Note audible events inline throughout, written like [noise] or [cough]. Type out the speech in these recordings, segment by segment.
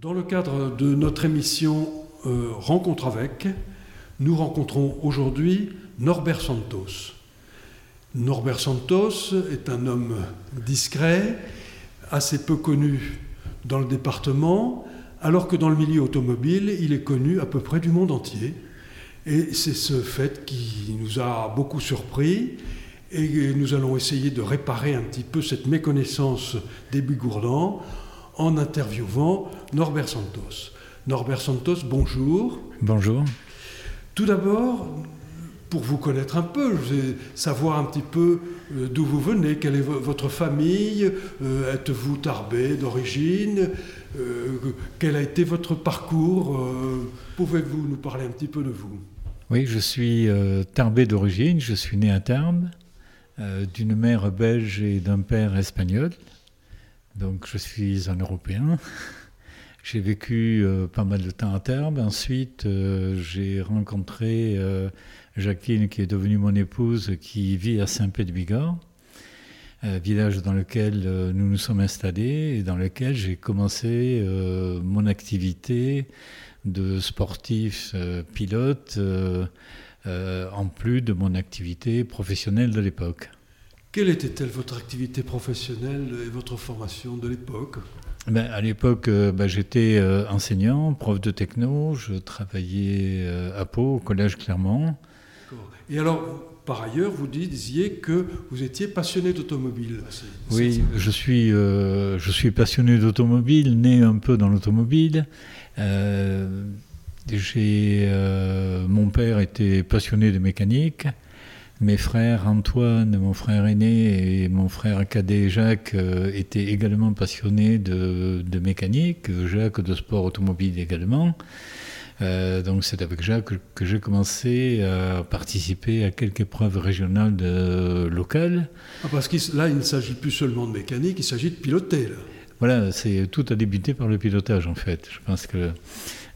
Dans le cadre de notre émission euh, Rencontre avec, nous rencontrons aujourd'hui Norbert Santos. Norbert Santos est un homme discret, assez peu connu dans le département, alors que dans le milieu automobile, il est connu à peu près du monde entier. Et c'est ce fait qui nous a beaucoup surpris. Et nous allons essayer de réparer un petit peu cette méconnaissance des Bigourdans en interviewant Norbert Santos. Norbert Santos, bonjour. Bonjour. Tout d'abord, pour vous connaître un peu, je vais savoir un petit peu euh, d'où vous venez, quelle est votre famille, euh, êtes-vous tarbé d'origine, euh, quel a été votre parcours, pouvez-vous nous parler un petit peu de vous? Oui, je suis tarbé d'origine, je suis né à Tarbes, d'une mère belge et d'un père espagnol, donc je suis un Européen. [laughs] J'ai vécu pas mal de temps à Tarbes. Ensuite, j'ai rencontré Jacqueline, qui est devenue mon épouse, qui vit à Saint-Pé-de-Bigorre, euh, village dans lequel euh, nous nous sommes installés et dans lequel j'ai commencé euh, mon activité de sportif pilote, en plus de mon activité professionnelle de l'époque. Quelle était-elle votre activité professionnelle et votre formation de l'époque? Ben, à l'époque, ben, j'étais enseignant, prof de techno, je travaillais à Pau, au collège Clermont. Et alors, par ailleurs, vous disiez que vous étiez passionné d'automobile. Oui, je suis, euh, je suis passionné d'automobile, né un peu dans l'automobile. Euh, euh, mon père était passionné de mécanique. Mes frères Antoine, mon frère aîné, et mon frère cadet Jacques étaient également passionnés de, de, mécanique, Jacques de sport automobile également. Euh, donc c'est avec Jacques que, j'ai commencé à participer à quelques épreuves régionales de, locales. Ah, parce que là, il ne s'agit plus seulement de mécanique, il s'agit de piloter. Voilà, c'est tout a débuté par le pilotage en fait. Je pense que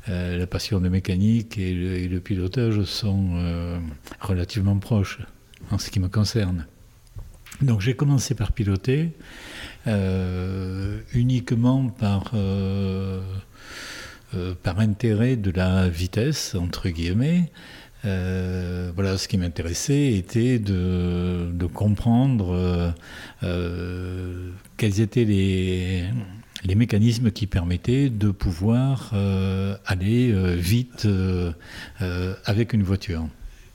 euh, la passion de mécanique et le, pilotage sont euh, relativement proches en ce qui me concerne. Donc j'ai commencé par piloter uniquement par euh, par intérêt de la vitesse, entre guillemets. Euh, voilà, ce qui m'intéressait était de, comprendre euh, quels étaient les, les, mécanismes qui permettaient de pouvoir aller vite avec une voiture.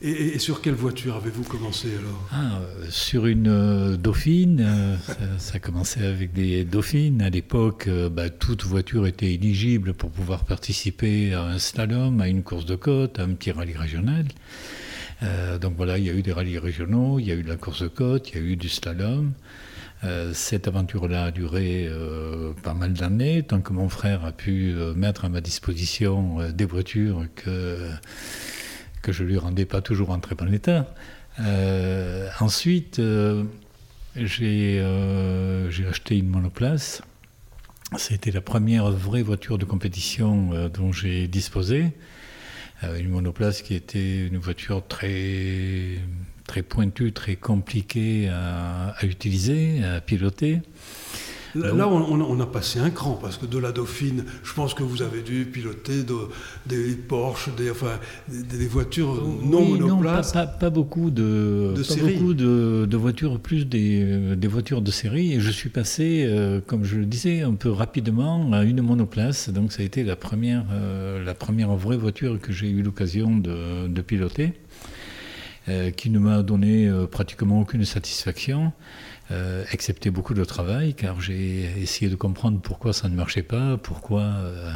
Et, sur quelle voiture avez-vous commencé alors? Ah, Sur une euh, Dauphine. Euh, ça, a commencé avec des Dauphines. À l'époque, euh, bah, toute voiture était éligible pour pouvoir participer à un slalom, à une course de côte, à un petit rallye régional. donc voilà, il y a eu des rallyes régionaux, il y a eu de la course de côte, il y a eu du slalom. Cette aventure-là a duré pas mal d'années, tant que mon frère a pu mettre à ma disposition des voitures que que je lui rendais pas toujours en très bon état. Euh, ensuite, euh, euh, j'ai acheté une monoplace. C'était la première vraie voiture de compétition dont j'ai disposé. une monoplace qui était une voiture très, très pointue, très compliquée à, à utiliser, à piloter. Là, on, a passé un cran, parce que de la Dauphine, je pense que vous avez dû piloter des Porsche, des, enfin, des, voitures non monoplaces. Non, pas, beaucoup, de, beaucoup de, voitures, plus des, voitures de série. Et je suis passé, euh, comme je le disais, un peu rapidement à une monoplace. Donc ça a été la première, euh, la première vraie voiture que j'ai eu l'occasion de, piloter, euh, qui ne m'a donné pratiquement aucune satisfaction. Euh, excepté beaucoup de travail, car j'ai essayé de comprendre pourquoi ça ne marchait pas, pourquoi, euh,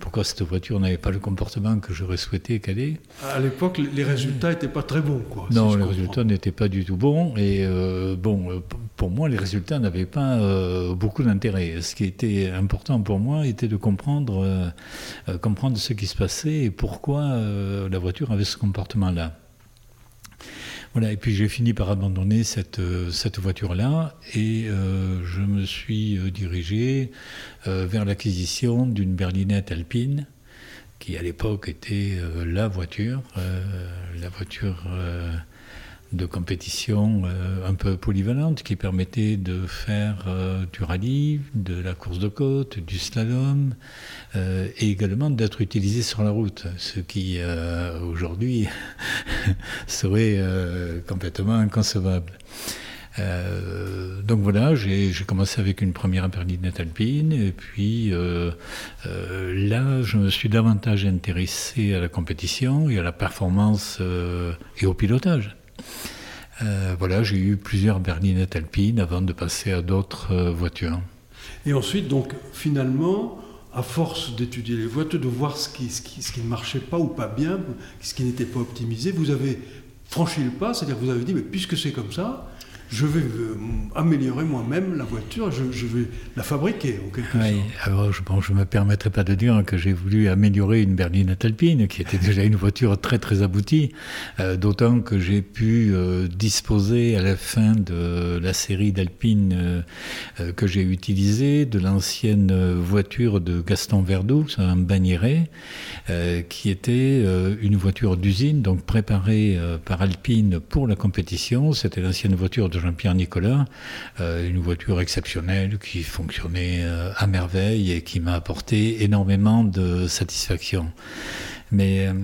pourquoi cette voiture n'avait pas le comportement que j'aurais souhaité qu'elle ait. À l'époque, les résultats n'étaient pas très bons. Quoi, non, les résultats n'étaient pas du tout bons. Et euh, bon, pour moi, les résultats n'avaient pas beaucoup d'intérêt. Ce qui était important pour moi était de comprendre, comprendre ce qui se passait et pourquoi la voiture avait ce comportement-là. Voilà, et puis j'ai fini par abandonner cette, euh, cette voiture-là et euh, je me suis euh, dirigé vers l'acquisition d'une berlinette alpine qui à l'époque était la voiture, la voiture de compétition euh, un peu polyvalente qui permettait de faire euh, du rallye, de la course de côte, du slalom euh, et également d'être utilisé sur la route, ce qui aujourd'hui [laughs] serait complètement inconcevable. donc voilà, j'ai commencé avec une première berlinette alpine et puis là, je me suis davantage intéressé à la compétition et à la performance et au pilotage. Euh, voilà, j'ai eu plusieurs berlinettes alpines avant de passer à d'autres euh, voitures. Et ensuite, donc, finalement, à force d'étudier les voitures, de voir ce qui, ce qui, ne marchait pas ou pas bien, ce qui n'était pas optimisé, vous avez franchi le pas, c'est-à-dire vous avez dit, mais puisque c'est comme ça, je vais euh, améliorer moi-même la voiture, je, vais la fabriquer en quelque oui, Alors, je ne me permettrai pas de dire que j'ai voulu améliorer une berlinette alpine, qui était déjà une voiture très très aboutie, euh, d'autant que j'ai pu euh, disposer à la fin de la série d'Alpine que j'ai utilisée de l'ancienne voiture de Gaston Verdoux, un bagnéret, qui était une voiture d'usine, donc préparée par Alpine pour la compétition. C'était l'ancienne voiture de Jean-Pierre Nicolas, euh, une voiture exceptionnelle qui fonctionnait euh, à merveille et qui m'a apporté énormément de satisfaction. Mais euh,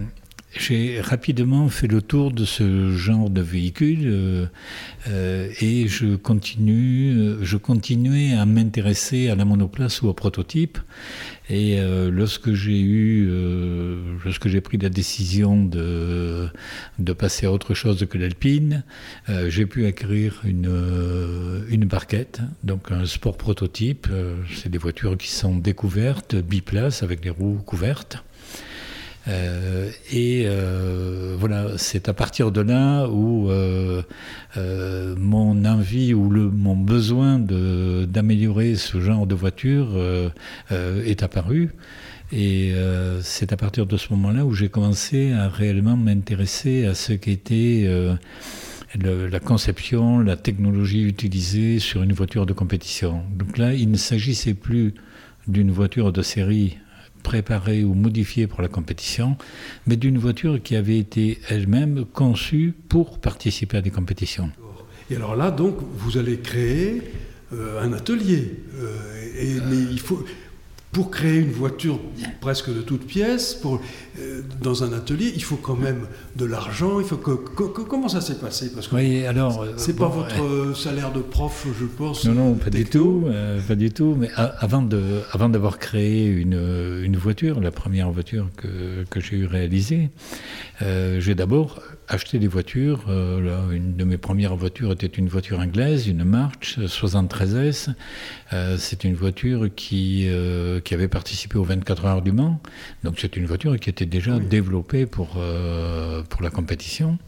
j'ai rapidement fait le tour de ce genre de véhicule et je continue, je continuais à m'intéresser à la monoplace ou au prototype. Et euh, lorsque j'ai eu, euh, lorsque j'ai pris la décision de, de passer à autre chose que l'Alpine, euh, j'ai pu acquérir une, une barquette, donc un sport prototype. C'est des voitures qui sont découvertes, biplaces avec des roues couvertes. Euh, et euh, voilà, c'est à partir de là où euh, mon envie ou le, mon besoin d'améliorer ce genre de voiture est apparu. Et c'est à partir de ce moment-là où j'ai commencé à réellement m'intéresser à ce qu'était la conception, la technologie utilisée sur une voiture de compétition. Donc là, il ne s'agissait plus d'une voiture de série préparée ou modifiée pour la compétition, mais d'une voiture qui avait été elle-même conçue pour participer à des compétitions. Et alors là, donc, vous allez créer euh, un atelier. Euh, il faut, pour créer une voiture presque de toutes pièces, pour, euh, dans un atelier, il faut quand même de l'argent. Il faut que, comment ça s'est passé? Parce que oui, alors euh, c'est pas votre euh, salaire de prof, je pense. Non, non, pas du tout, pas du tout. Mais avant de, avant d'avoir créé une, une, voiture, la première voiture que, que j'ai eu réalisée, j'ai d'abord acheté des voitures. Là, une de mes premières voitures était une voiture anglaise, une March 73S. c'est une voiture qui qui avait participé aux 24 heures du Mans. Donc c'est une voiture qui était déjà développée pour, euh, pour la compétition.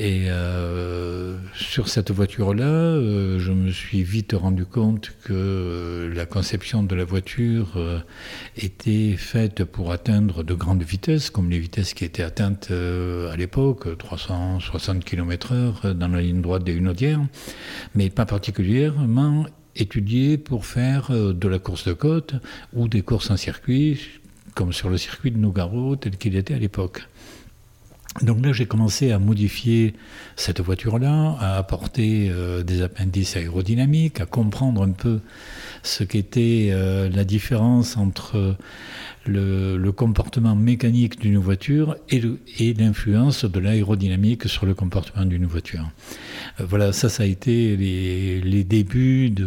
Et euh, sur cette voiture-là, euh, je me suis vite rendu compte que la conception de la voiture était faite pour atteindre de grandes vitesses, comme les vitesses qui étaient atteintes à l'époque, 360 km/h dans la ligne droite des Hunaudières, mais pas particulièrement étudié pour faire euh, de la course de côte ou des courses en circuit, comme sur le circuit de Nougaro tel qu'il était à l'époque. Donc là, j'ai commencé à modifier cette voiture-là, à apporter euh, des appendices aérodynamiques, à comprendre un peu ce qu'était euh, la différence entre le, comportement mécanique d'une voiture et l'influence de l'aérodynamique sur le comportement d'une voiture. Euh, voilà, ça, ça a été les, débuts de...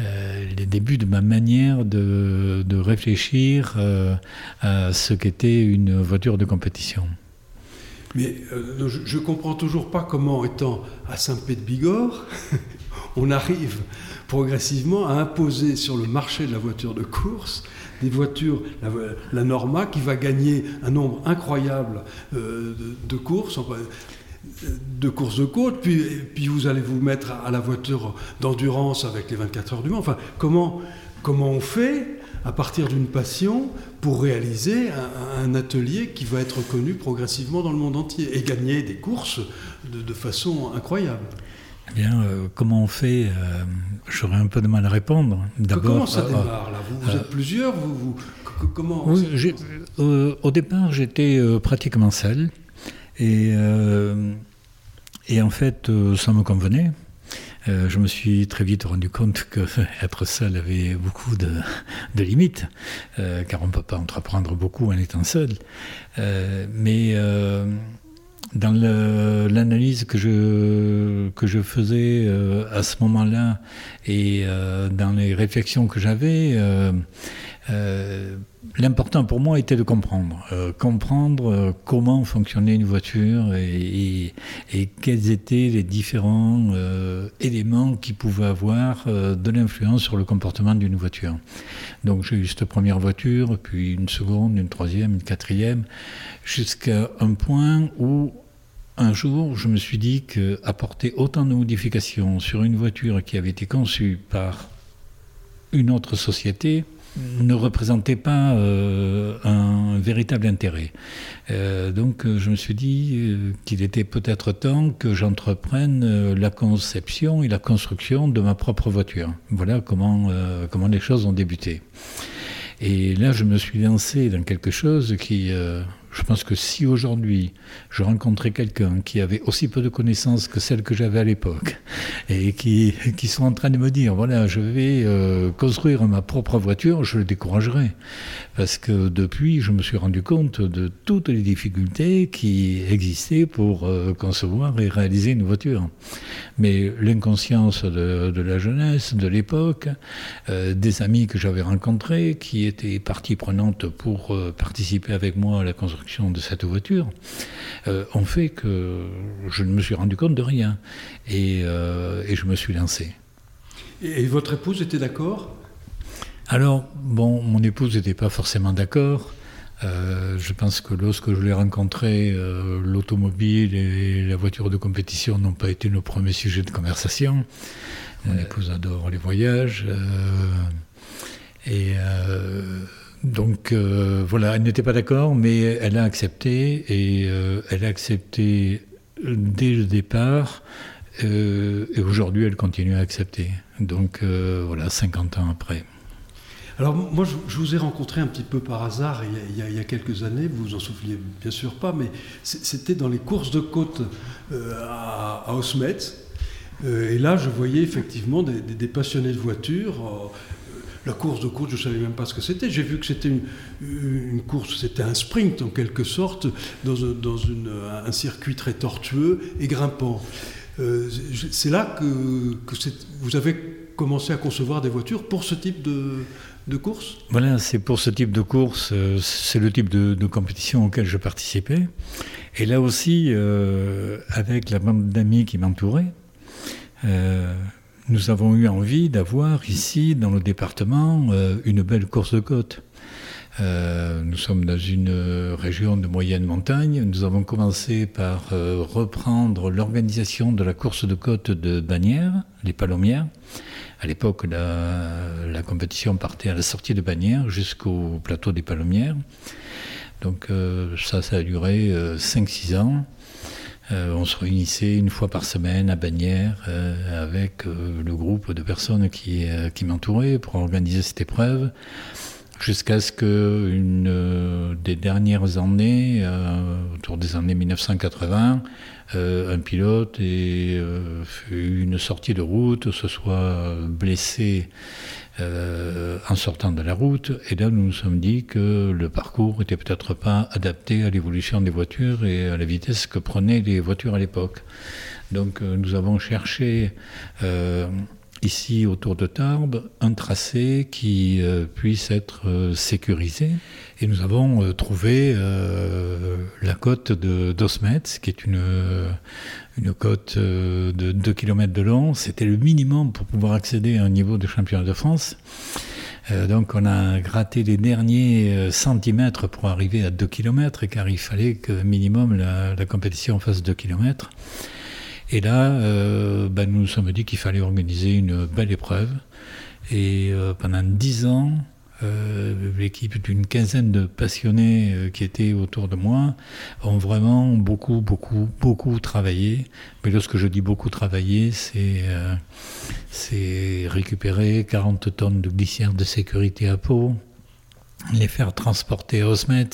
Euh, les débuts de ma manière de, réfléchir euh, à ce qu'était une voiture de compétition. Mais je ne comprends toujours pas comment, étant à Saint-Pé-de-Bigorre, [laughs] on arrive progressivement à imposer sur le marché de la voiture de course des voitures, la, Norma, qui va gagner un nombre incroyable euh, de, courses, de courses de côte, puis, puis vous allez vous mettre à la voiture d'endurance avec les 24 heures du Mans. Enfin, comment, comment on fait à partir d'une passion pour réaliser un, atelier qui va être connu progressivement dans le monde entier et gagner des courses de façon incroyable? Eh bien, euh, comment on fait euh, J'aurais un peu de mal à répondre. Comment ça euh, démarre là? Vous, êtes plusieurs vous, Comment Au départ, j'étais pratiquement seul. Et, et en fait, ça me convenait. Euh, je me suis très vite rendu compte que [laughs] être seul avait beaucoup de, limites, euh, car on ne peut pas entreprendre beaucoup en étant seul. Euh, mais dans l'analyse que je faisais à ce moment-là et dans les réflexions que j'avais, euh, l'important pour moi était de comprendre, euh, comprendre euh, comment fonctionnait une voiture et, quels étaient les différents éléments qui pouvaient avoir de l'influence sur le comportement d'une voiture. Donc j'ai eu cette première voiture, puis une seconde, une troisième, une quatrième, jusqu'à un point où un jour, je me suis dit qu'apporter autant de modifications sur une voiture qui avait été conçue par une autre société, ne représentait pas euh, un véritable intérêt. Euh, donc je me suis dit euh, qu'il était peut-être temps que j'entreprenne la conception et la construction de ma propre voiture. Voilà comment, comment les choses ont débuté. Et là, je me suis lancé dans quelque chose qui, je pense que si aujourd'hui je rencontrais quelqu'un qui avait aussi peu de connaissances que celles que j'avais à l'époque et qui, qui sont en train de me dire voilà, je vais euh, construire ma propre voiture, je le découragerais. Parce que depuis, je me suis rendu compte de toutes les difficultés qui existaient pour euh, concevoir et réaliser une voiture. Mais l'inconscience de, la jeunesse, de l'époque, euh, des amis que j'avais rencontrés qui étaient partie prenante pour participer avec moi à la construction de cette voiture euh, ont fait que je ne me suis rendu compte de rien. Et, euh, je me suis lancé. Et, votre épouse était d'accord? Alors, bon, mon épouse n'était pas forcément d'accord. Euh, je pense que lorsque je l'ai rencontrée, l'automobile et la voiture de compétition n'ont pas été nos premiers sujets de conversation. Mon épouse adore les voyages. et donc euh, voilà, elle n'était pas d'accord, mais elle a accepté et euh, elle a accepté dès le départ. Euh, et aujourd'hui, elle continue à accepter. Donc voilà, 50 ans après. Alors moi, je, vous ai rencontré un petit peu par hasard il y, a, quelques années, vous vous en souvenez bien sûr pas, mais c'était dans les courses de côte à, à Osmet. et là, je voyais effectivement des, des passionnés de voitures la course de course, je ne savais même pas ce que c'était. J'ai vu que c'était une, course, c'était un sprint en quelque sorte, dans, un circuit très tortueux et grimpant. Euh, c'est là que, vous avez commencé à concevoir des voitures pour ce type de, course? Voilà, c'est pour ce type de course, euh, c'est le type de, compétition auquel je participais. Et là aussi, euh, avec la bande d'amis qui m'entouraient, nous avons eu envie d'avoir ici, dans le département, euh, une belle course de côte. Euh, nous sommes dans une région de moyenne montagne. Nous avons commencé par euh, reprendre l'organisation de la course de côte de Bagnères, les Palomières. À l'époque, la, compétition partait à la sortie de Bagnères jusqu'au plateau des Palomières. Donc ça, ça a duré 5-6 ans. Euh, on se réunissait une fois par semaine à Bagnères euh, avec euh, le groupe de personnes qui, qui m'entouraient pour organiser cette épreuve, jusqu'à ce que une des dernières années, autour des années 1980, un pilote ait fait une sortie de route, se soit blessé euh, en sortant de la route. Et là, nous nous sommes dit que le parcours n'était peut-être pas adapté à l'évolution des voitures et à la vitesse que prenaient les voitures à l'époque. Donc, euh, nous avons cherché euh, ici autour de Tarbes un tracé qui puisse être sécurisé. Et nous avons trouvé la côte de d'Osmet, qui est une, une côte euh, de 2 km de long. C'était le minimum pour pouvoir accéder à un niveau de championnat de France. Euh, donc on a gratté les derniers euh, centimètres pour arriver à 2 km, car il fallait que minimum la, compétition fasse 2 km. Et là, ben, nous nous sommes dit qu'il fallait organiser une belle épreuve. Et pendant 10 ans, euh, l'équipe d'une quinzaine de passionnés euh, qui étaient autour de moi ont vraiment beaucoup, beaucoup, beaucoup travaillé. Mais lorsque je dis beaucoup travaillé, c'est euh, récupérer 40 tonnes de glissière de sécurité à peau, les faire transporter à Osmet,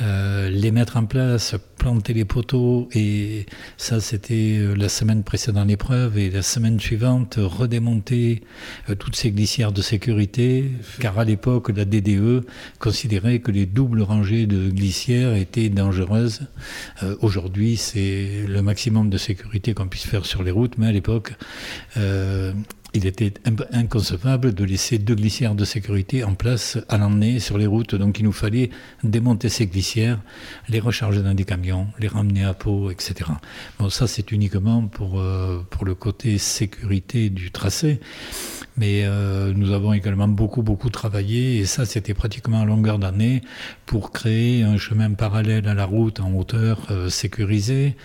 euh, les mettre en place, planter les poteaux, et ça c'était euh, la semaine précédente l'épreuve, et la semaine suivante redémonter euh, toutes ces glissières de sécurité, car à l'époque la DDE considérait que les doubles rangées de glissières étaient dangereuses. Aujourd'hui c'est le maximum de sécurité qu'on puisse faire sur les routes, mais à l'époque il était inconcevable de laisser deux glissières de sécurité en place à l'emmener sur les routes. Donc il nous fallait démonter ces glissières, les recharger dans des camions, les ramener à Pau, etc. Bon, ça c'est uniquement pour, euh, pour le côté sécurité du tracé. Mais euh, nous avons également beaucoup, beaucoup travaillé, et ça, c'était pratiquement à longueur d'année, pour créer un chemin parallèle à la route en hauteur euh, sécurisé,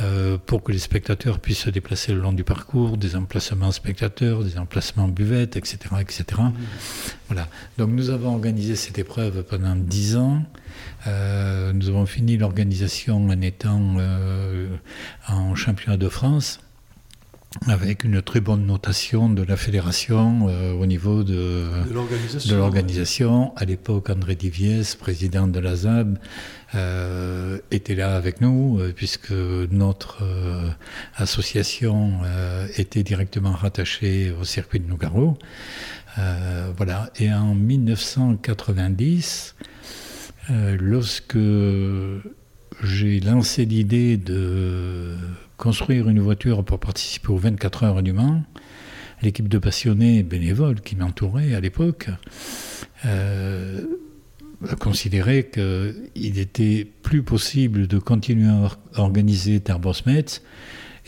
euh, pour que les spectateurs puissent se déplacer le long du parcours, des emplacements spectateurs, des emplacements buvettes, etc. etc. Mmh. Voilà. Donc nous avons organisé cette épreuve pendant dix ans. nous avons fini l'organisation en étant en championnat de France avec une très bonne notation de la fédération euh, au niveau de, de l'organisation. À l'époque, André Diviès, président de la ZAB, euh, était là avec nous, euh, puisque notre association était directement rattachée au circuit de Nougaro. voilà. Et en 1990, lorsque j'ai lancé l'idée de construire une voiture pour participer aux 24 heures du Mans, l'équipe de passionnés bénévoles qui m'entourait à l'époque euh, a considéré qu'il était plus possible de continuer à organiser Terbosmetz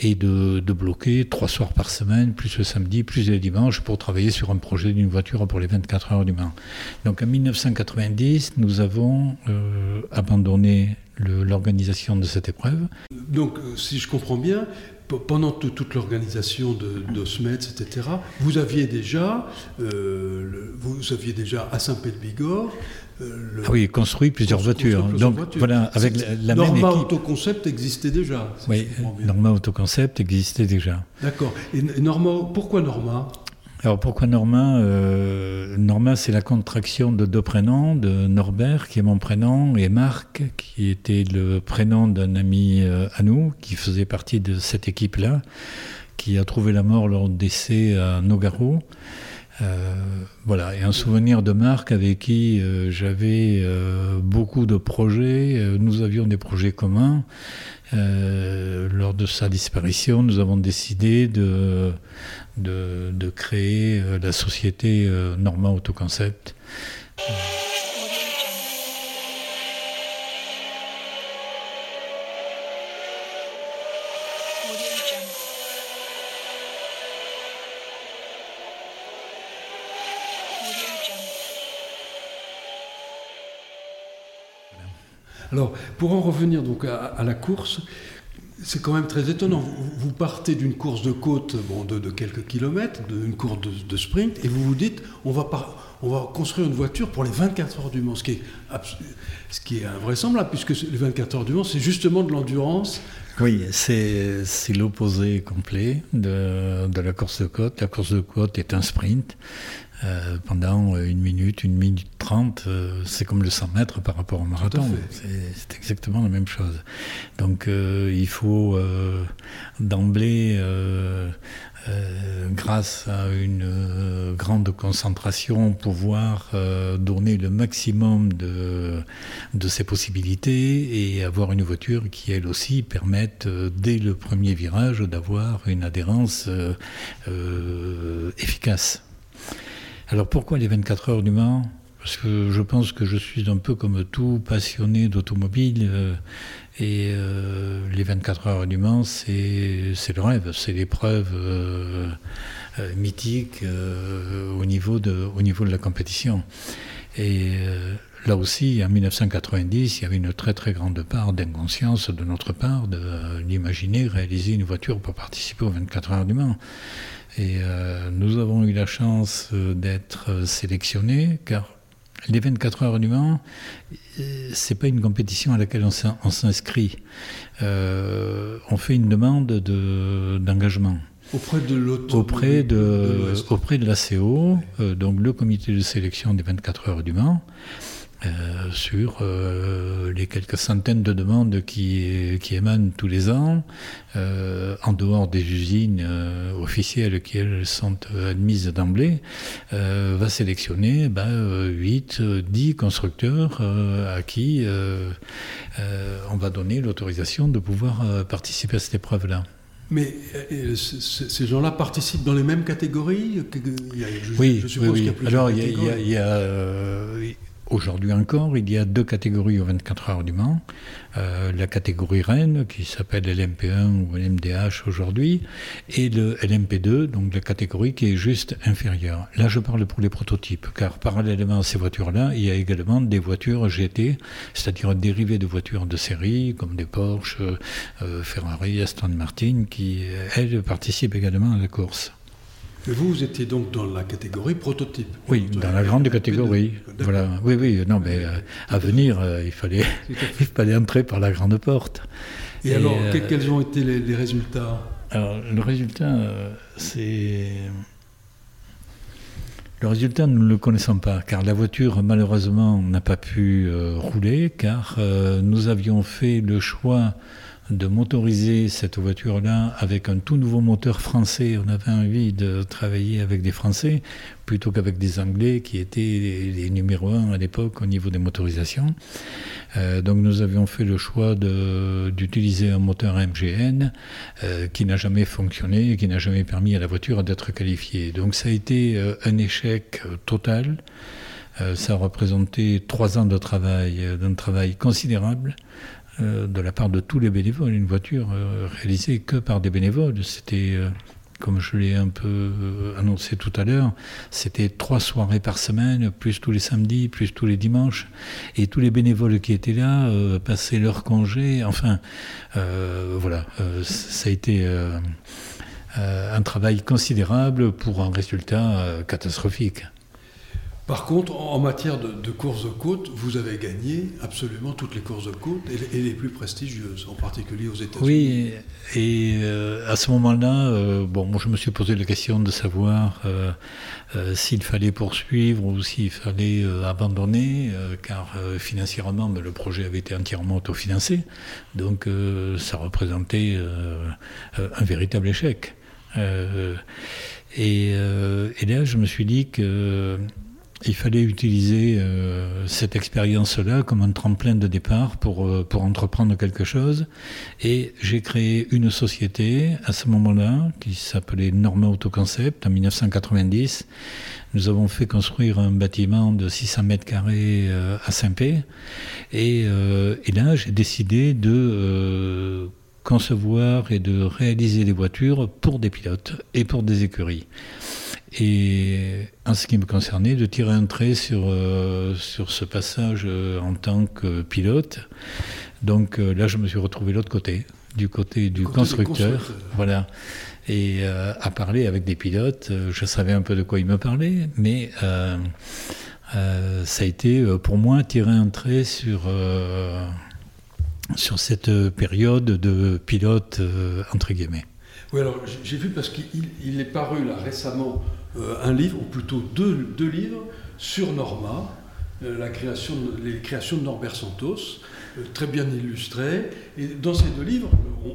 et de, bloquer trois soirs par semaine, plus le samedi, plus le dimanche, pour travailler sur un projet d'une voiture pour les 24 heures du Mans. Donc en 1990, nous avons euh, abandonné l'organisation de cette épreuve. Donc, euh, si je comprends bien, pendant toute l'organisation de, etc., vous aviez déjà, euh, vous aviez déjà à Saint-Pé-de-Bigorre. Euh, ah oui, construit plusieurs voitures. Donc voilà, avec la, même équipe. Norma Autoconcept existait déjà. oui, Norma Autoconcept existait déjà. D'accord. Et Norma, pourquoi Norma? Alors pourquoi Norma euh, Norma, c'est la contraction de deux prénoms, de Norbert, qui est mon prénom, et Marc, qui était le prénom d'un ami euh, à nous, qui faisait partie de cette équipe-là, qui a trouvé la mort lors d'essai à Nogaro. Euh, voilà, et un souvenir de Marc avec qui j'avais beaucoup de projets. nous avions des projets communs. De sa disparition, nous avons décidé de, de, créer euh, la société euh, Norma Autoconcept. Alors, pour en revenir donc à la course, c'est quand même très étonnant. Vous, partez d'une course de côte bon, de, quelques kilomètres, d'une course de, sprint, et vous vous dites on va, on va construire une voiture pour les 24 heures du Mans, ce qui est, ce qui est invraisemblable, puisque les 24 heures du Mans, c'est justement de l'endurance. Oui, c'est l'opposé complet de, la course de côte. La course de côte est un sprint. Euh, pendant une minute, une minute trente, euh, c'est comme le 100 mètres par rapport au marathon. C'est exactement la même chose. Donc euh, il faut d'emblée, grâce à une grande concentration, pouvoir donner le maximum de, de ses possibilités et avoir une voiture qui, elle aussi, permette, dès le premier virage, d'avoir une adhérence efficace. Alors pourquoi les 24 heures du Mans Parce que je pense que je suis un peu comme tout passionné d'automobile. Euh, et euh, les 24 heures du Mans, c'est le rêve, c'est l'épreuve euh, mythique au, niveau de, au niveau de la compétition. Et là aussi, en 1990, il y avait une très très grande part d'inconscience de notre part d'imaginer réaliser une voiture pour participer aux 24 heures du Mans. Et euh, nous avons eu la chance euh, d'être euh, sélectionnés, car les 24 heures du Mans, c'est pas une compétition à laquelle on s'inscrit. on fait une demande d'engagement. Auprès de auprès de, auprès de l'ACO, donc le comité de sélection des 24 heures du Mans, euh, sur euh, les quelques centaines de demandes qui, qui émanent tous les ans, euh, en dehors des usines officielles qui elles sont admises d'emblée, va sélectionner ben, 8, 10 constructeurs à qui on va donner l'autorisation de pouvoir participer à cette épreuve-là. Mais ces gens-là participent dans les mêmes catégories Oui, je suppose oui, oui. Alors, il y a, Aujourd'hui encore, il y a deux catégories aux 24 heures du Mans. Euh, la catégorie Rennes, qui s'appelle LMP1 ou LMDH aujourd'hui, et le LMP2, donc la catégorie qui est juste inférieure. Là, je parle pour les prototypes, car parallèlement à ces voitures-là, il y a également des voitures GT, c'est-à-dire dérivées de voitures de série, comme des Porsche, euh, Ferrari, Aston Martin, qui, elles, participent également à la course. Vous, vous étiez donc dans la catégorie prototype. Oui, dans la grande catégorie. Voilà. Oui, oui, non, mais euh, à venir, euh, il, fallait, [laughs] il fallait entrer par la grande porte. Et, alors, euh, quels ont été les, résultats? Alors, le résultat, c'est. Le résultat, nous ne le connaissons pas, car la voiture, malheureusement, n'a pas pu rouler, car nous avions fait le choix de motoriser cette voiture-là avec un tout nouveau moteur français. On avait envie de travailler avec des Français plutôt qu'avec des Anglais qui étaient les, numéros un à l'époque au niveau des motorisations. Euh, donc nous avions fait le choix d'utiliser un moteur MGN euh, qui n'a jamais fonctionné et qui n'a jamais permis à la voiture d'être qualifiée. Donc ça a été euh, un échec total. ça a représenté trois ans de travail, d'un travail considérable. Euh, de la part de tous les bénévoles. Une voiture euh, réalisée que par des bénévoles. C'était, euh, comme je l'ai un peu annoncé tout à l'heure, c'était trois soirées par semaine, plus tous les samedis, plus tous les dimanches. Et tous les bénévoles qui étaient là passaient leur congé. Enfin, voilà, ça a été un travail considérable pour un résultat catastrophique. Par contre, en matière de, courses de côte, vous avez gagné absolument toutes les courses de côte et, les plus prestigieuses, en particulier aux États-Unis. Oui, et euh, à ce moment-là, euh, bon, moi je me suis posé la question de savoir euh, s'il fallait poursuivre ou s'il fallait abandonner, car financièrement, le projet avait été entièrement autofinancé, donc ça représentait un véritable échec. Et, là, je me suis dit que il fallait utiliser euh, cette expérience-là comme un tremplin de départ pour, euh, pour entreprendre quelque chose. Et j'ai créé une société à ce moment-là qui s'appelait Norma Autoconcept en 1990. Nous avons fait construire un bâtiment de 600 mètres carrés euh, à Saint-Pé. Et, et, là, j'ai décidé de concevoir et de réaliser des voitures pour des pilotes et pour des écuries et en ce qui me concernait, de tirer un trait sur, euh, sur ce passage euh, en tant que pilote. Donc euh, là, je me suis retrouvé de l'autre côté, du côté du constructeur. Voilà. Et à parler avec des pilotes, je savais un peu de quoi ils me parlaient, mais ça a été pour moi tirer un trait sur, sur cette période de pilote, entre guillemets. Oui, alors j'ai vu parce qu'il est paru là récemment euh, un livre, ou plutôt deux, livres, sur Norma, euh, la création, les créations de Norbert Santos, euh, très bien illustrés. Et dans ces deux livres,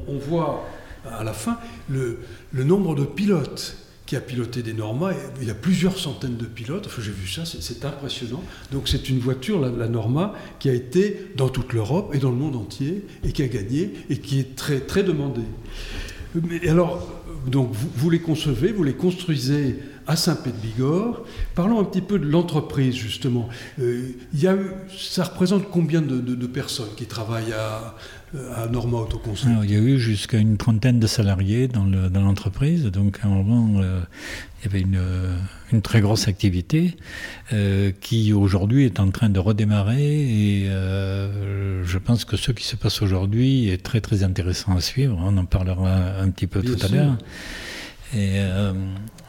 on, voit à la fin le, nombre de pilotes qui a piloté des Norma. Il y a plusieurs centaines de pilotes. Enfin, j'ai vu ça, c'est impressionnant. Donc, c'est une voiture, la, Norma, qui a été dans toute l'Europe et dans le monde entier et qui a gagné et qui est très, très demandée. Mais alors, donc, vous, les concevez, vous les construisez à Saint-Pé-de-Bigorre. Parlons un petit peu de l'entreprise, justement. Euh, ça représente combien de, personnes qui travaillent à, à Norma Il y a eu jusqu'à une trentaine de salariés dans l'entreprise. donc, à un moment, euh, il y avait une, une très grosse activité euh, qui, aujourd'hui, est en train de redémarrer. Et je pense que ce qui se passe aujourd'hui est très, très intéressant à suivre. On en parlera un petit peu tout à l'heure. Et euh,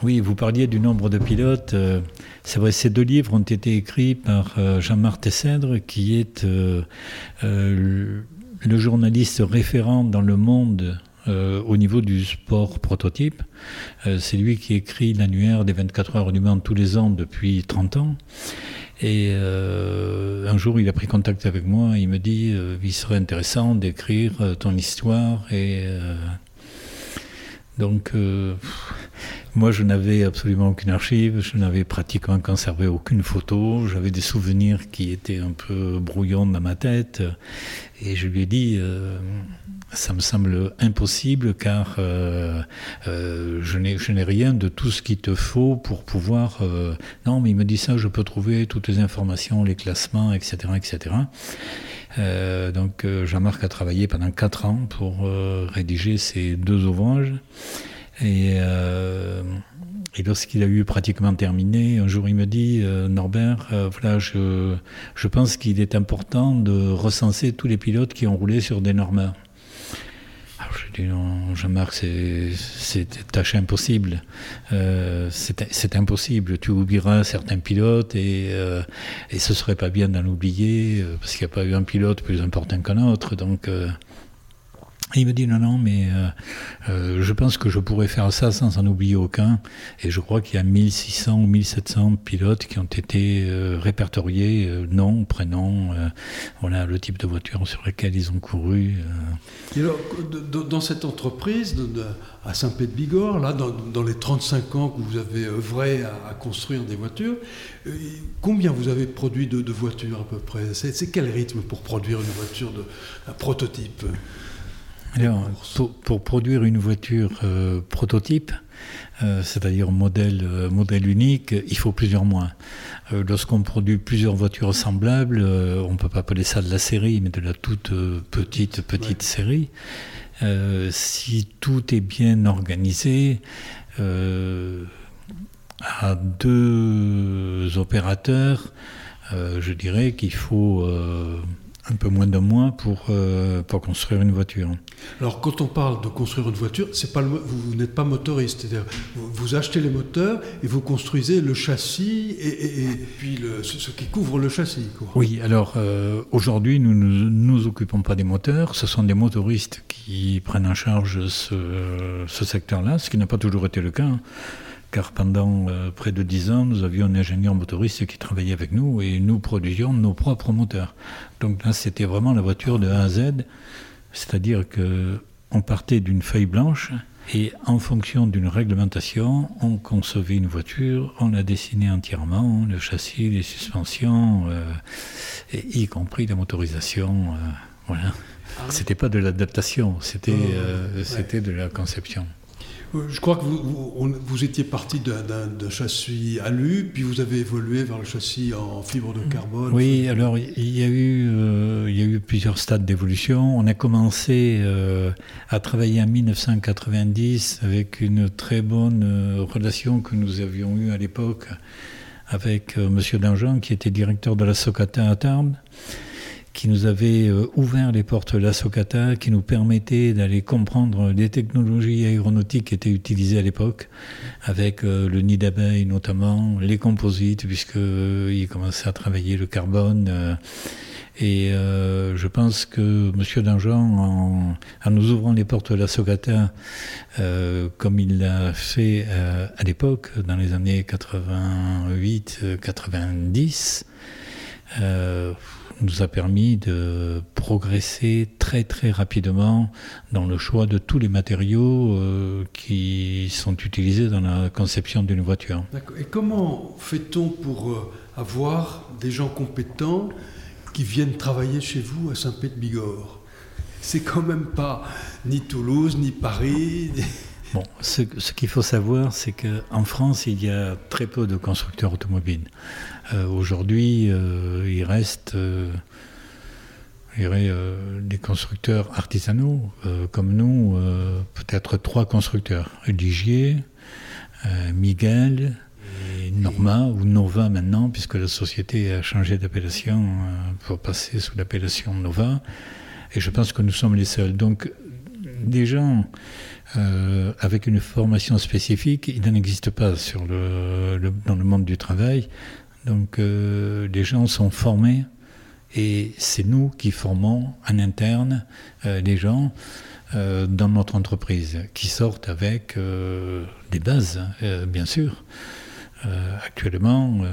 oui, vous parliez du nombre de pilotes. Euh, c'est vrai, ces deux livres ont été écrits par euh, Jean-Marc Tessèdre, qui est le journaliste référent dans le monde au niveau du sport prototype. c'est lui qui écrit l'annuaire des 24 heures du Mans tous les ans depuis 30 ans. Et un jour, il a pris contact avec moi. Il me dit il serait intéressant d'écrire ton histoire. Et donc, moi, je n'avais absolument aucune archive, je n'avais pratiquement conservé aucune photo, j'avais des souvenirs qui étaient un peu brouillons dans ma tête, et je lui ai dit, euh, ça me semble impossible car euh, euh, je n'ai rien de tout ce qu'il te faut pour pouvoir... non, mais il me dit ça, je peux trouver toutes les informations, les classements, etc. etc. donc Jean-Marc a travaillé pendant quatre ans pour rédiger ces deux ouvrages. Et, euh, et lorsqu'il a eu pratiquement terminé, un jour il me dit euh, Norbert, euh, voilà, je, je pense qu'il est important de recenser tous les pilotes qui ont roulé sur des normes. Alors je dis non, Jean-Marc, c'est tâche impossible. Euh, c'est impossible. Tu oublieras certains pilotes et, euh, et ce serait pas bien d'en oublier parce qu'il n'y a pas eu un pilote plus important qu'un autre. Donc il me dit non, non, mais euh, euh, je pense que je pourrais faire ça sans en oublier aucun. Et je crois qu'il y a 1600 ou 1700 pilotes qui ont été euh, répertoriés, nom, prénom, voilà le type de voiture sur laquelle ils ont couru. alors, dans cette entreprise, à Saint-Pé-de-Bigorre, là, dans, les 35 ans que vous avez œuvré à, construire des voitures, combien vous avez produit de, voitures à peu près? C'est quel rythme pour produire une voiture de un prototype? Alors, pour, produire une voiture euh, prototype, euh, c'est-à-dire modèle, euh, modèle unique, il faut plusieurs mois. Lorsqu'on produit plusieurs voitures semblables, on ne peut pas appeler ça de la série, mais de la toute petite, petite série. si tout est bien organisé, à deux opérateurs, je dirais qu'il faut un peu moins d'un mois pour, euh, pour construire une voiture. Alors quand on parle de construire une voiture, c'est pas vous, n'êtes pas motoriste, c'est-à-dire vous, achetez les moteurs et vous construisez le châssis et, puis le, ce, qui couvre le châssis. Oui, alors euh, aujourd'hui nous ne nous, occupons pas des moteurs, ce sont des motoristes qui prennent en charge ce, ce secteur-là, ce qui n'a pas toujours été le cas. Car pendant euh, près de dix ans, nous avions un ingénieur motoriste qui travaillait avec nous et nous produisions nos propres moteurs. Donc là, c'était vraiment la voiture de A à Z, c'est-à-dire qu'on partait d'une feuille blanche et en fonction d'une réglementation, on concevait une voiture, on la dessinait entièrement, le châssis, les suspensions, euh, y compris la motorisation. Euh, voilà. Ah c'était pas de l'adaptation, c'était c'était de la conception. Je crois que vous, vous, étiez parti d'un châssis alu, puis vous avez évolué vers le châssis en fibre de carbone. Oui, alors il y a eu, euh, il y a eu plusieurs stades d'évolution. On a commencé euh, à travailler en 1990 avec une très bonne euh, relation que nous avions eue à l'époque avec M. Dangean, qui était directeur de la Socata à Tarbes qui nous avait euh, ouvert les portes de la Socata, qui nous permettait d'aller comprendre les technologies aéronautiques qui étaient utilisées à l'époque, avec euh, le nid d'abeille notamment, les composites, puisqu'il euh, commençait à travailler le carbone. Et je pense que M. Dangean, en, nous ouvrant les portes de la Socata, comme il l'a fait à l'époque, dans les années 88-90, nous a permis de progresser très très rapidement dans le choix de tous les matériaux euh, qui sont utilisés dans la conception d'une voiture. Et comment fait-on pour euh, avoir des gens compétents qui viennent travailler chez vous à Saint-Pé-de-Bigorre? C'est quand même pas ni Toulouse, ni Paris. [laughs] Bon, ce, qu'il faut savoir, c'est qu'en France, il y a très peu de constructeurs automobiles. Euh, aujourd'hui, euh, il reste euh, des constructeurs artisanaux, comme nous, peut-être trois constructeurs. Ligier, Miguel, et Norma, ou Nova maintenant, puisque la société a changé d'appellation pour passer sous l'appellation Nova. Et je pense que nous sommes les seuls. Donc, des gens avec une formation spécifique, il n'en existe pas sur le, dans le monde du travail. Donc euh, les gens sont formés Et c'est nous qui formons en interne les gens dans notre entreprise, qui sortent avec des bases, bien sûr. actuellement,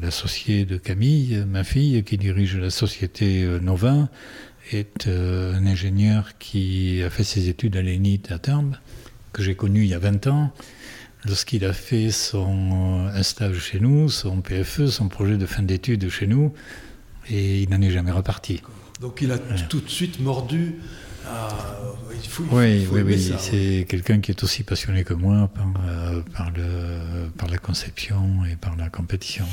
l'associé de Camille, ma fille, qui dirige la société Nova, est euh, un ingénieur qui a fait ses études à l'ENIT à Tarbes, que j'ai connu il y a 20 ans, lorsqu'il a fait son, un stage chez nous, son PFE, son projet de fin d'études chez nous, et il n'en est jamais reparti. Donc il a tout de suite mordu à... Il faut, oui, oui, oui, c'est quelqu'un qui est aussi passionné que moi par, euh, par, le, par la conception et par la compétition.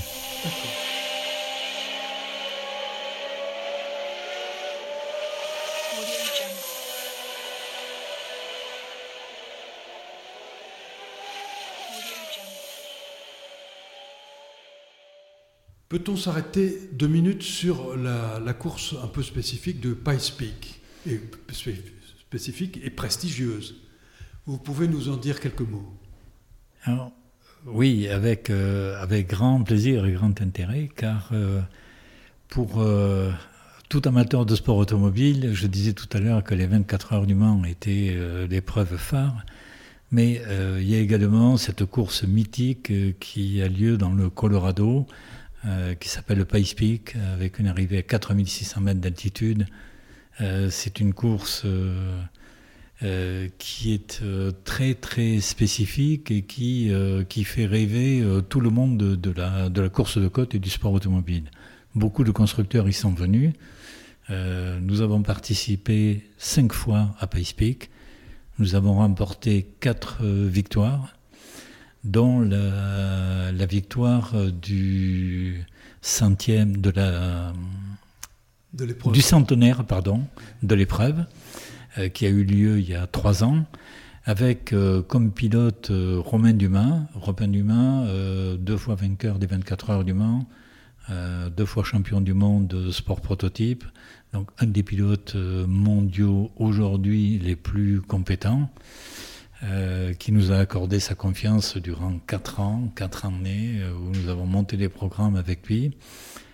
Peut-on s'arrêter deux minutes sur la, course un peu spécifique de Pice Peak, et, spécifique et prestigieuse? Vous pouvez nous en dire quelques mots? Oui, avec, euh, avec grand plaisir et grand intérêt, car euh, pour euh, tout amateur de sport automobile, je disais tout à l'heure que les 24 heures du Mans étaient l'épreuve phare. Mais il y a également cette course mythique qui a lieu dans le Colorado, euh, qui s'appelle le Pice Peak, avec une arrivée à 4600 mètres d'altitude. Euh, c'est une course euh, qui est très très spécifique et qui, qui fait rêver tout le monde de, la, de la course de côte et du sport automobile. Beaucoup de constructeurs y sont venus. nous avons participé cinq fois à Pice Peak. Nous avons remporté quatre victoires dont la, victoire du centième de la du centenaire pardon de l'épreuve euh, qui a eu lieu il y a trois ans avec euh, comme pilote euh, Romain Dumas, Robin Dumas, deux fois vainqueur des 24 heures du Mans, deux fois champion du monde de sport prototype, donc un des pilotes mondiaux aujourd'hui les plus compétents. Euh, qui nous a accordé sa confiance durant quatre ans, quatre années, euh, où nous avons monté des programmes avec lui,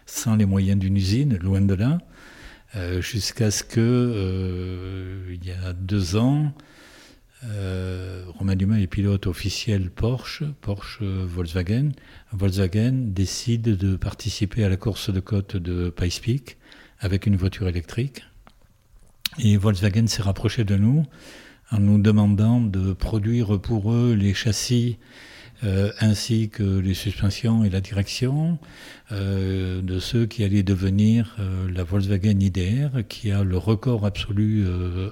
sans les moyens d'une usine, loin de là, euh, jusqu'à ce que, il y a deux ans, Romain Dumas est pilote officiel Porsche, Porsche Volkswagen. Volkswagen décide de participer à la course de côte de Pice Peak avec une voiture électrique. Et Volkswagen s'est rapproché de nous en nous demandant de produire pour eux les châssis euh, ainsi que les suspensions et la direction euh, de ceux qui allaient devenir euh, la Volkswagen IDR, qui a le record absolu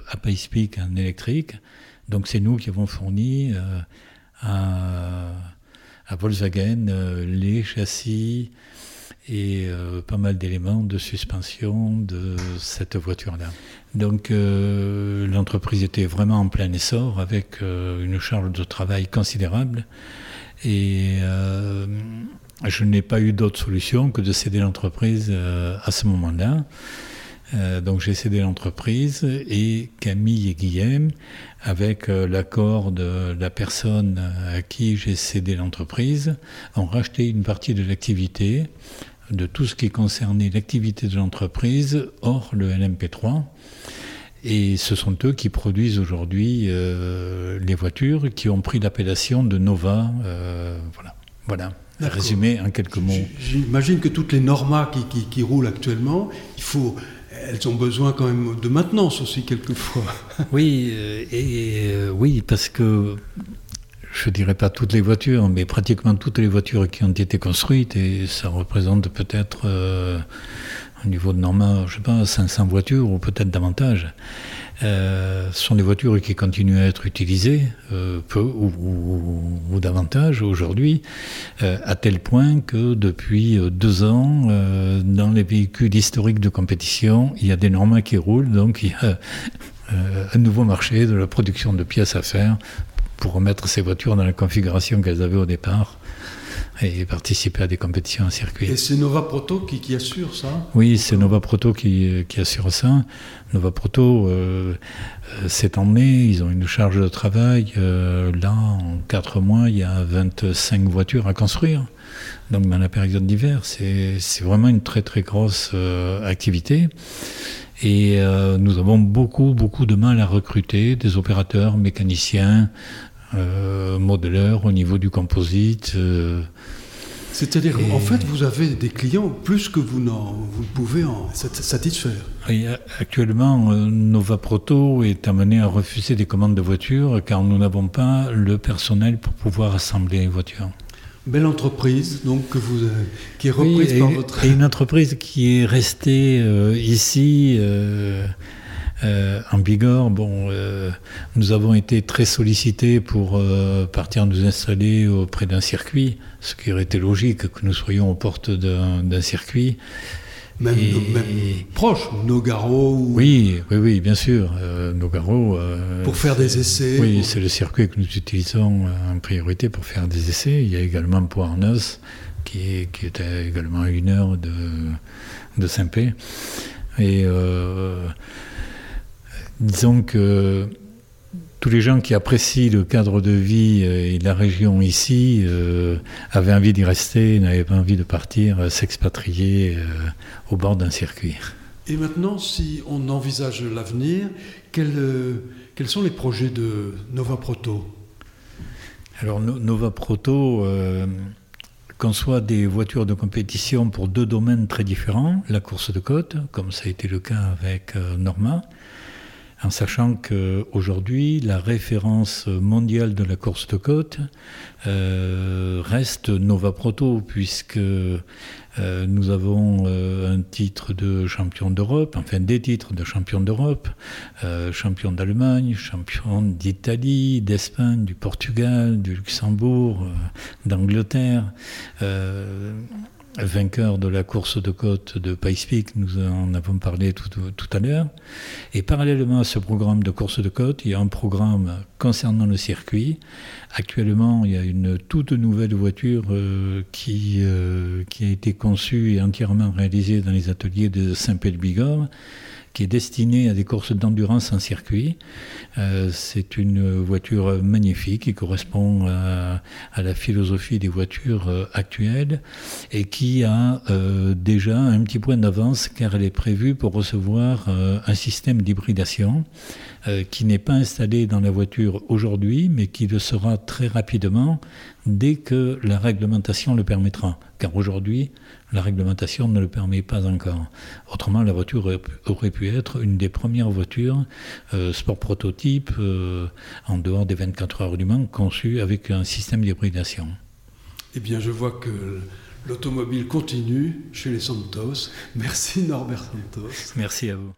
à Pace en électrique. Donc c'est nous qui avons fourni à, à, Volkswagen les châssis, et euh, pas mal d'éléments de suspension de cette voiture-là. Donc euh, l'entreprise était vraiment en plein essor avec euh, une charge de travail considérable et je n'ai pas eu d'autre solution que de céder l'entreprise à ce moment-là. Donc j'ai cédé l'entreprise et Camille et Guillaume, avec l'accord de la personne à qui j'ai cédé l'entreprise, ont racheté une partie de l'activité de tout ce qui concernait l'activité de l'entreprise hors le LMP3. Et ce sont eux qui produisent aujourd'hui euh, les voitures qui ont pris l'appellation de Nova. Euh, voilà. voilà. Résumé en quelques mots. J'imagine que toutes les normas qui, qui, roulent actuellement, il faut, elles ont besoin quand même de maintenance aussi quelquefois. [laughs] Oui, euh, et, oui, parce que je dirais pas toutes les voitures, mais pratiquement toutes les voitures qui ont été construites, et ça représente peut-être euh, au niveau de Norma, je sais pas, 500 voitures ou peut-être davantage. Euh, sont des voitures qui continuent à être utilisées, euh, peu ou, davantage aujourd'hui, à tel point que depuis deux ans, dans les véhicules historiques de compétition, il y a des normes qui roulent, donc il y a un nouveau marché de la production de pièces à faire pour remettre ces voitures dans la configuration qu'elles avaient au départ. Et participer à des compétitions en circuit. Et c'est Nova Proto qui, qui assure ça Oui, c'est Nova Proto qui, qui, assure ça. Nova Proto, euh, euh, cette année, ils ont une charge de travail. Euh, là, en 4 mois, il y a 25 voitures à construire. Donc dans la période d'hiver, c'est vraiment une très très grosse euh, activité. Et euh, nous avons beaucoup beaucoup de mal à recruter des opérateurs, mécaniciens, euh, modeleurs au niveau du composite. euh, C'est-à-dire, Et- en fait, vous avez des clients plus que vous, n'en- vous pouvez en sat- satisfaire. Et a- actuellement, euh, Nova Proto est amené à refuser des commandes de voitures car nous n'avons pas le personnel pour pouvoir assembler les voitures. Belle entreprise, donc, que vous, qui est Oui, reprise et, par votre... et une entreprise qui est restée euh, ici euh, euh, en Bigorre. Bon, euh, nous avons été très sollicités pour euh, partir nous installer auprès d'un circuit, ce qui aurait été logique que nous soyons aux portes d'un circuit. Même, Et- même proche, Nogaro, ou- Oui, oui, oui, bien sûr. Nogaro. pour faire des essais. Oui, pour- c'est le circuit que nous utilisons en priorité pour faire des essais. Il y a également Poirneus, qui est, qui est à également à une heure de, de Saint-Pé. Et disons que tous les gens qui apprécient le cadre de vie euh, et la région ici euh, avaient envie d'y rester, n'avaient pas envie de partir euh, s'expatrier euh, au bord d'un circuit. Et maintenant, si on envisage l'avenir, quels, euh, quels sont les projets de Nova Proto? Alors No- Nova Proto conçoit des voitures de compétition pour deux domaines très différents, la course de côte, comme ça a été le cas avec Norma, en sachant qu'aujourd'hui, la référence mondiale de la course de côte euh, reste Nova Proto, puisque euh, nous avons euh, un titre de champion d'Europe, enfin des titres de champion d'Europe, champion d'Allemagne, champion d'Italie, d'Espagne, du Portugal, du Luxembourg, d'Angleterre. Vainqueur de la course de côte de Pikes nous en avons parlé tout, à l'heure. Et parallèlement à ce programme de course de côte, il y a un programme concernant le circuit. Actuellement, il y a une toute nouvelle voiture euh, qui, euh, qui a été conçue et entièrement réalisée dans les ateliers de Saint-Pé-de-Bigorre qui est destinée à des courses d'endurance en circuit. Euh, c'est une voiture magnifique qui correspond à, la philosophie des voitures euh, actuelles et qui a euh, déjà un petit point d'avance car elle est prévue pour recevoir un système d'hybridation qui n'est pas installé dans la voiture aujourd'hui mais qui le sera très rapidement dès que la réglementation le permettra. Car aujourd'hui, la réglementation ne le permet pas encore. Autrement, la voiture aurait pu, aurait pu être une des premières voitures euh, sport prototype euh, en dehors des 24 heures du Mans conçue avec un système d'hybridation. Eh bien, je vois que l'automobile continue chez les Santos. Merci Norbert Santos. Merci à vous.